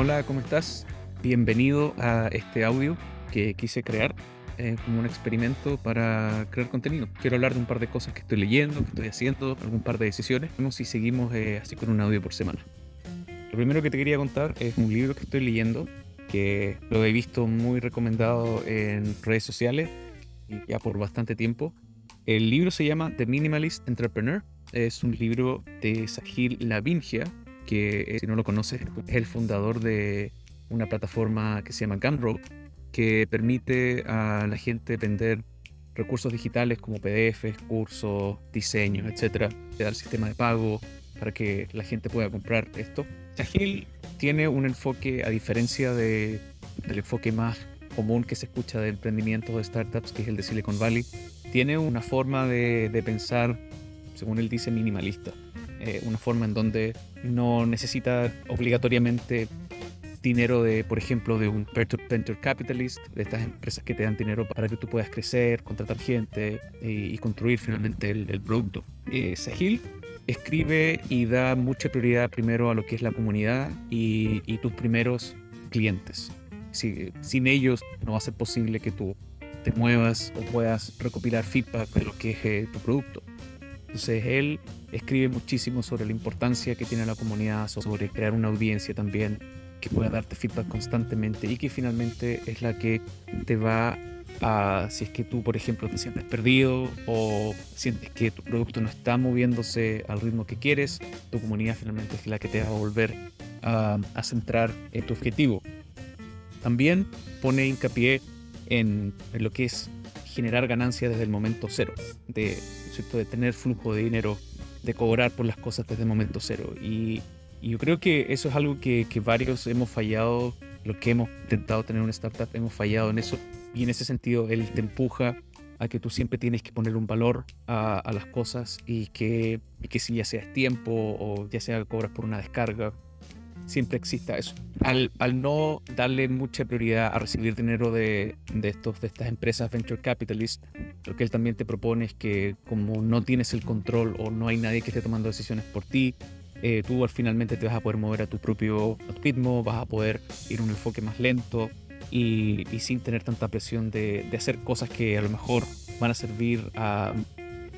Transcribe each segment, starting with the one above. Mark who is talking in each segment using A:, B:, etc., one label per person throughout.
A: Hola, ¿cómo estás? Bienvenido a este audio que quise crear eh, como un experimento para crear contenido. Quiero hablar de un par de cosas que estoy leyendo, que estoy haciendo, algún par de decisiones. Vemos si seguimos eh, así con un audio por semana. Lo primero que te quería contar es un libro que estoy leyendo, que lo he visto muy recomendado en redes sociales y ya por bastante tiempo. El libro se llama The Minimalist Entrepreneur. Es un libro de Sahil Lavingia, que eh, si no lo conoces es el fundador de una plataforma que se llama Gumroad, que permite a la gente vender recursos digitales como PDFs, cursos, diseños, etcétera, te da el sistema de pago para que la gente pueda comprar esto. Sahil tiene un enfoque, a diferencia de, del enfoque más común que se escucha de emprendimientos de startups, que es el de Silicon Valley, tiene una forma de pensar, según él dice, minimalista. Eh, una forma en donde no necesita obligatoriamente dinero de, por ejemplo, de un venture capitalist, de estas empresas que te dan dinero para que tú puedas crecer, contratar gente y, construir finalmente el, producto. Eh, Sahil escribe y da mucha prioridad primero a lo que es la comunidad y, tus primeros clientes. sin ellos no va a ser posible que tú te muevas o puedas recopilar feedback de lo que es eh, tu producto. Entonces él escribe muchísimo sobre la importancia que tiene la comunidad, sobre crear una audiencia también que pueda darte feedback constantemente y que finalmente es la que te va a, si es que tú, por ejemplo, te sientes perdido o sientes que tu producto no está moviéndose al ritmo que quieres, tu comunidad finalmente es la que te va a volver a, centrar en tu objetivo. También pone hincapié en, en lo que es generar ganancias desde el momento cero, de, de tener flujo de dinero, de cobrar por las cosas desde el momento cero. Y, yo creo que eso es algo que, varios hemos fallado, los que hemos intentado tener una startup, hemos fallado en eso. Y en ese sentido, él te empuja a que tú siempre tienes que poner un valor a, las cosas y que, y que si ya sea tiempo o ya sea cobras por una descarga siempre exista eso. Al, al, no darle mucha prioridad a recibir dinero de, de, estos, de estas empresas venture capitalist, lo que él también te propone es que como no tienes el control o no hay nadie que esté tomando decisiones por ti, eh, tú finalmente te vas a poder mover a tu propio ritmo, vas a poder ir a un enfoque más lento y, y sin tener tanta presión de, de, hacer cosas que a lo mejor van a servir a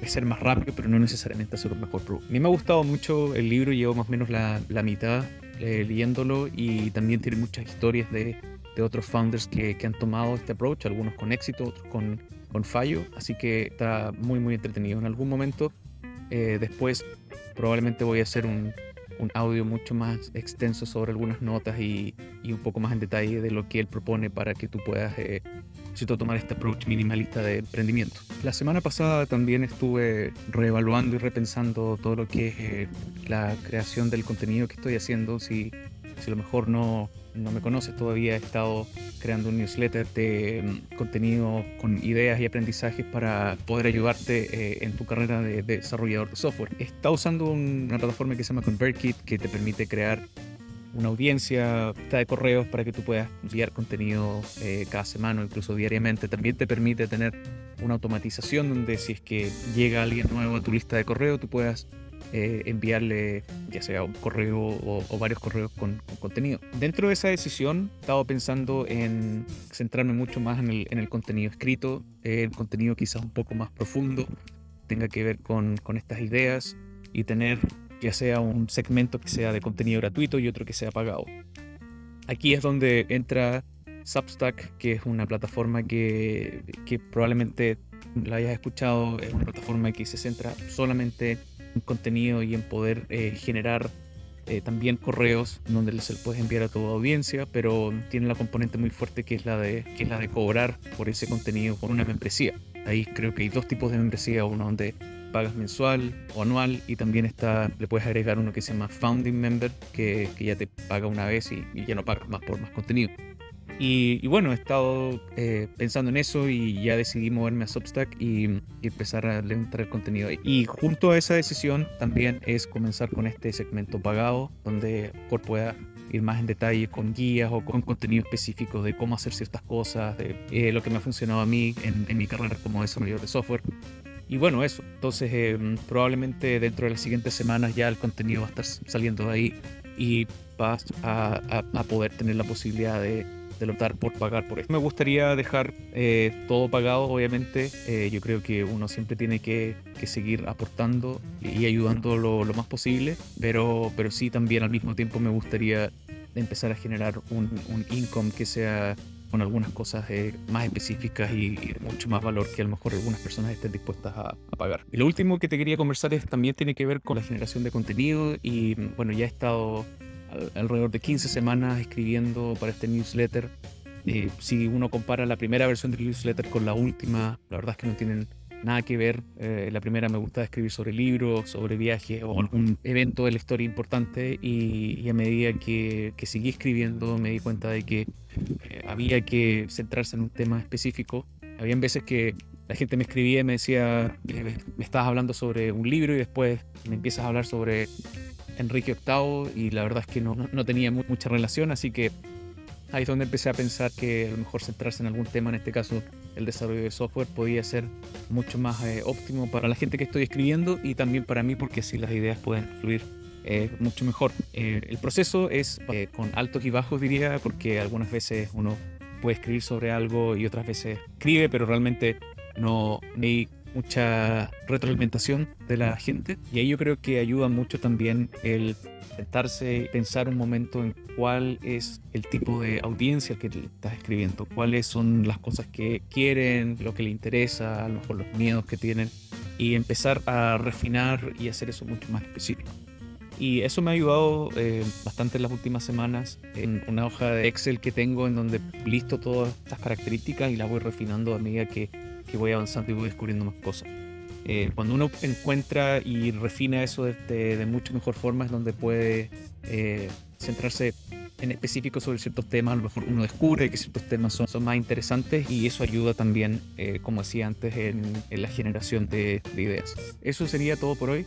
A: ser más rápido, pero no necesariamente hacer un mejor producto. A mí me ha gustado mucho el libro, llevo más o menos la, la mitad eh, leyéndolo y también tiene muchas historias de, de otros founders que, que, han tomado este approach, algunos con éxito, otros con, con fallo, así que está muy muy entretenido. En algún momento eh, después probablemente voy a hacer un, un, audio mucho más extenso sobre algunas notas y, y, un poco más en detalle de lo que él propone para que tú puedas eh, tomar este approach minimalista de emprendimiento. La semana pasada también estuve reevaluando y repensando todo lo que es eh, la creación del contenido que estoy haciendo. Si, si a lo mejor no, no me conoces todavía, he estado creando un newsletter de mm, contenido con ideas y aprendizajes para poder ayudarte eh, en tu carrera de, de, desarrollador de software. Estado usando una plataforma que se llama ConvertKit que te permite crear una audiencia de correos para que tú puedas enviar contenido eh, cada semana o incluso diariamente. También te permite tener una automatización donde si es que llega alguien nuevo a tu lista de correo, tú puedas eh, enviarle ya sea un correo o, varios correos con, contenido. Dentro de esa decisión, he estado pensando en centrarme mucho más en el, en el contenido escrito, el contenido quizás un poco más profundo, tenga que ver con, con estas ideas y tener ya sea un segmento que sea de contenido gratuito y otro que sea pagado. Aquí es donde entra Substack, que es una plataforma que, que probablemente la hayas escuchado, es una plataforma que se centra solamente en contenido y en poder eh, generar eh, también correos donde se puedes enviar a tu audiencia, pero tiene la componente muy fuerte que es la de, que es la de cobrar por ese contenido por una membresía. Ahí creo que hay dos tipos de membresía, uno donde pagas mensual o anual y también está, le puedes agregar uno que se llama Founding Member, que, que ya te paga una vez y, ya no pagas más por más contenido. Y, bueno, he estado eh, pensando en eso y ya decidí moverme a Substack y, y empezar a el contenido. Y junto a esa decisión también es comenzar con este segmento pagado, donde por pueda ir más en detalle con guías o con contenido específico de cómo hacer ciertas cosas, de eh, lo que me ha funcionado a mí en, en mi carrera como desarrollador de software. Y bueno, eso. Entonces, em, probablemente dentro de las siguientes semanas ya el contenido va a estar saliendo de ahí y vas a, poder tener la posibilidad de, de optar por pagar por esto. Me gustaría dejar eh, todo pagado, obviamente. Eh, yo creo que uno siempre tiene que, seguir aportando y ayudando lo, más posible, pero, pero sí también al mismo tiempo me gustaría empezar a generar un, un income que sea con algunas cosas eh, más específicas y, mucho más valor que a lo mejor algunas personas estén dispuestas a, pagar. Y lo último que te quería conversar es también tiene que ver con la generación de contenido y bueno, ya he estado alrededor de 15 semanas escribiendo para este newsletter. Eh, si uno compara la primera versión del newsletter con la última, la verdad es que no tienen nada que ver. Eh, la primera me gusta escribir sobre libros, sobre viajes o algún evento de la historia importante y, a medida que, que, seguí escribiendo me di cuenta de que eh, había que centrarse en un tema específico. Habían veces que la gente me escribía y me decía, me estás hablando sobre un libro y después me empiezas a hablar sobre Enrique VIII y la verdad es que no, no tenía mucha relación, así que ahí es donde empecé a pensar que a lo mejor centrarse en algún tema, en este caso el desarrollo de software, podía ser mucho más eh, óptimo para la gente que estoy escribiendo y también para mí porque así las ideas pueden fluir eh, mucho mejor. Eh, el proceso es con altos y bajos diría porque algunas veces uno puede escribir sobre algo y otras veces escribe pero realmente no hay mucha retroalimentación de la gente y ahí yo creo que ayuda mucho también el sentarse pensar un momento en cuál es el tipo de audiencia que estás escribiendo, cuáles son las cosas que quieren, lo que le interesa, a lo mejor los miedos que tienen y empezar a refinar y hacer eso mucho más específico. Y eso me ha ayudado eh, bastante en las últimas semanas en una hoja de Excel que tengo en donde listo todas estas características y las voy refinando a medida que que voy avanzando y voy descubriendo más cosas. Eh, cuando uno encuentra y refina eso de, de, mucho mejor forma es donde puede eh, centrarse en específico sobre ciertos temas, a lo mejor uno descubre que ciertos temas son, son más interesantes y eso ayuda también, eh, como decía antes, en, en la generación de, de, ideas. Eso sería todo por hoy.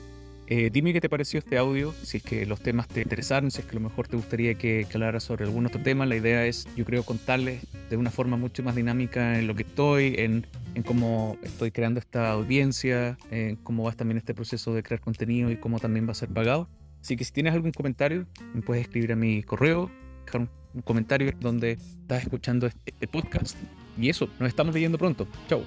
A: dime qué te pareció este audio, si es que los temas te interesaron, si es que a lo mejor te gustaría que, que hablara sobre algún otro tema. La idea es, yo creo, contarles de una forma mucho más dinámica en lo que estoy, en en cómo estoy creando esta audiencia, en cómo va también este proceso de crear contenido y cómo también va a ser pagado. Así que si tienes algún comentario, me puedes escribir a mi correo, dejar un, comentario donde estás escuchando este, este podcast. Y eso, nos estamos viendo pronto. Chao.